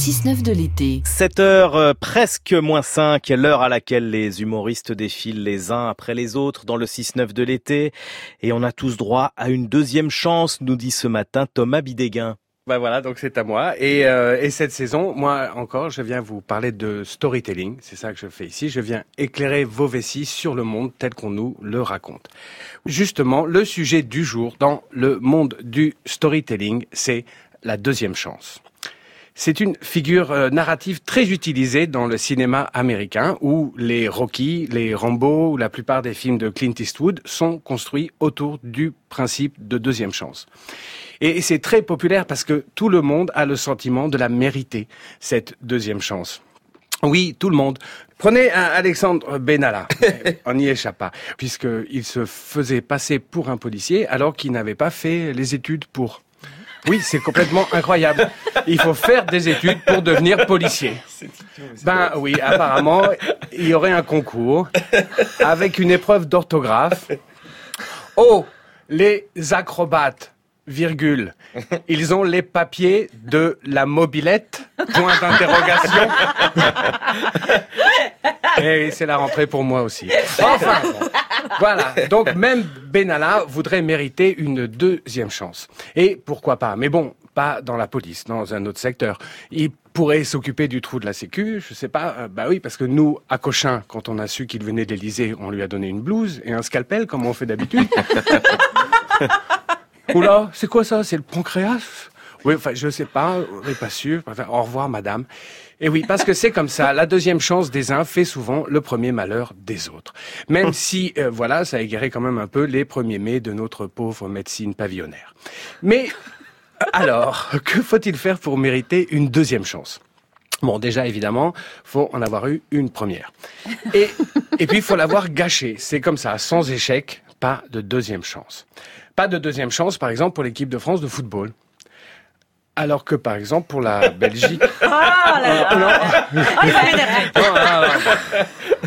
6-9 de l'été. 7 heures euh, presque moins 5, l'heure à laquelle les humoristes défilent les uns après les autres dans le 6-9 de l'été. Et on a tous droit à une deuxième chance, nous dit ce matin Thomas Bidéguin. Bah voilà, donc c'est à moi. Et, euh, et cette saison, moi encore, je viens vous parler de storytelling. C'est ça que je fais ici. Je viens éclairer vos vessies sur le monde tel qu'on nous le raconte. Justement, le sujet du jour dans le monde du storytelling, c'est la deuxième chance. C'est une figure euh, narrative très utilisée dans le cinéma américain où les Rocky, les Rambo ou la plupart des films de Clint Eastwood sont construits autour du principe de deuxième chance. Et c'est très populaire parce que tout le monde a le sentiment de la mériter, cette deuxième chance. Oui, tout le monde. Prenez un Alexandre Benalla. On n'y échappe pas, puisqu'il se faisait passer pour un policier alors qu'il n'avait pas fait les études pour. Oui, c'est complètement incroyable. Il faut faire des études pour devenir policier. Ben oui, apparemment, il y aurait un concours avec une épreuve d'orthographe. Oh, les acrobates virgule. Ils ont les papiers de la mobilette, point d'interrogation. Et c'est la rentrée pour moi aussi. Enfin, voilà. Donc même Benalla voudrait mériter une deuxième chance. Et pourquoi pas? Mais bon, pas dans la police, dans un autre secteur. Il pourrait s'occuper du trou de la sécu, je sais pas. Euh, bah oui, parce que nous, à Cochin, quand on a su qu'il venait de l'Élysée, on lui a donné une blouse et un scalpel, comme on fait d'habitude. Oula, c'est quoi ça? C'est le pancréas? Oui, enfin, je sais pas, on n'est pas sûr. Enfin, au revoir, madame. Et oui, parce que c'est comme ça. La deuxième chance des uns fait souvent le premier malheur des autres. Même si, euh, voilà, ça a égaré quand même un peu les premiers mai de notre pauvre médecine pavillonnaire. Mais alors, que faut-il faire pour mériter une deuxième chance? Bon, déjà, évidemment, faut en avoir eu une première. Et, et puis, il faut l'avoir gâchée. C'est comme ça, sans échec, pas de deuxième chance. Pas de deuxième chance, par exemple, pour l'équipe de France de football. Alors que, par exemple, pour la Belgique... Là là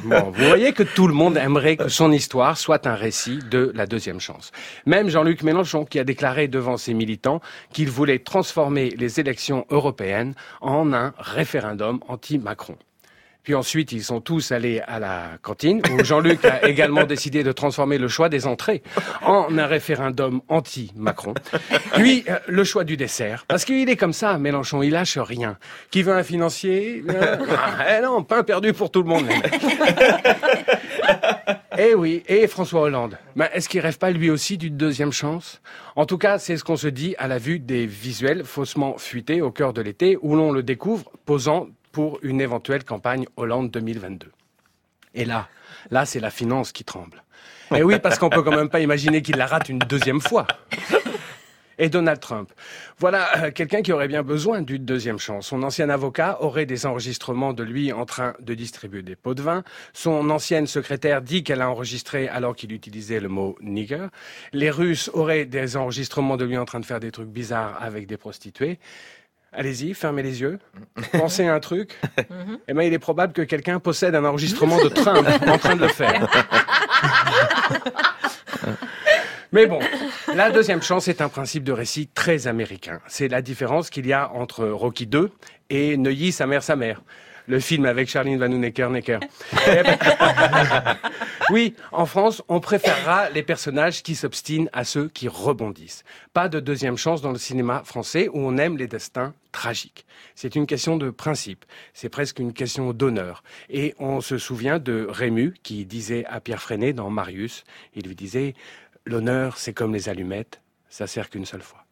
Bon, vous voyez que tout le monde aimerait que son histoire soit un récit de la deuxième chance. Même Jean-Luc Mélenchon qui a déclaré devant ses militants qu'il voulait transformer les élections européennes en un référendum anti-Macron. Puis ensuite, ils sont tous allés à la cantine, où Jean-Luc a également décidé de transformer le choix des entrées en un référendum anti-Macron. Puis, euh, le choix du dessert. Parce qu'il est comme ça, Mélenchon, il lâche rien. Qui veut un financier Euh, ah, eh non, pain perdu pour tout le monde. Eh oui, et François Hollande. Ben, Est-ce qu'il rêve pas lui aussi d'une deuxième chance? En tout cas, c'est ce qu'on se dit à la vue des visuels faussement fuités au cœur de l'été, où l'on le découvre posant pour une éventuelle campagne Hollande 2022. Et là, là, c'est la finance qui tremble. Et oui, parce qu'on peut quand même pas imaginer qu'il la rate une deuxième fois. Et Donald Trump. Voilà euh, quelqu'un qui aurait bien besoin d'une deuxième chance. Son ancien avocat aurait des enregistrements de lui en train de distribuer des pots de vin. Son ancienne secrétaire dit qu'elle a enregistré alors qu'il utilisait le mot nigger. Les Russes auraient des enregistrements de lui en train de faire des trucs bizarres avec des prostituées. Allez-y, fermez les yeux. Pensez à un truc. Eh ben, il est probable que quelqu'un possède un enregistrement de Trump en train de le faire. Mais bon, la deuxième chance est un principe de récit très américain. C'est la différence qu'il y a entre Rocky 2 et Neuilly, sa mère, sa mère. Le film avec Charlene Van Necker Necker. Oui, en France, on préférera les personnages qui s'obstinent à ceux qui rebondissent. Pas de deuxième chance dans le cinéma français où on aime les destins tragiques. C'est une question de principe. C'est presque une question d'honneur. Et on se souvient de Rému qui disait à Pierre Freinet dans Marius, il lui disait, l'honneur, c'est comme les allumettes, ça sert qu'une seule fois.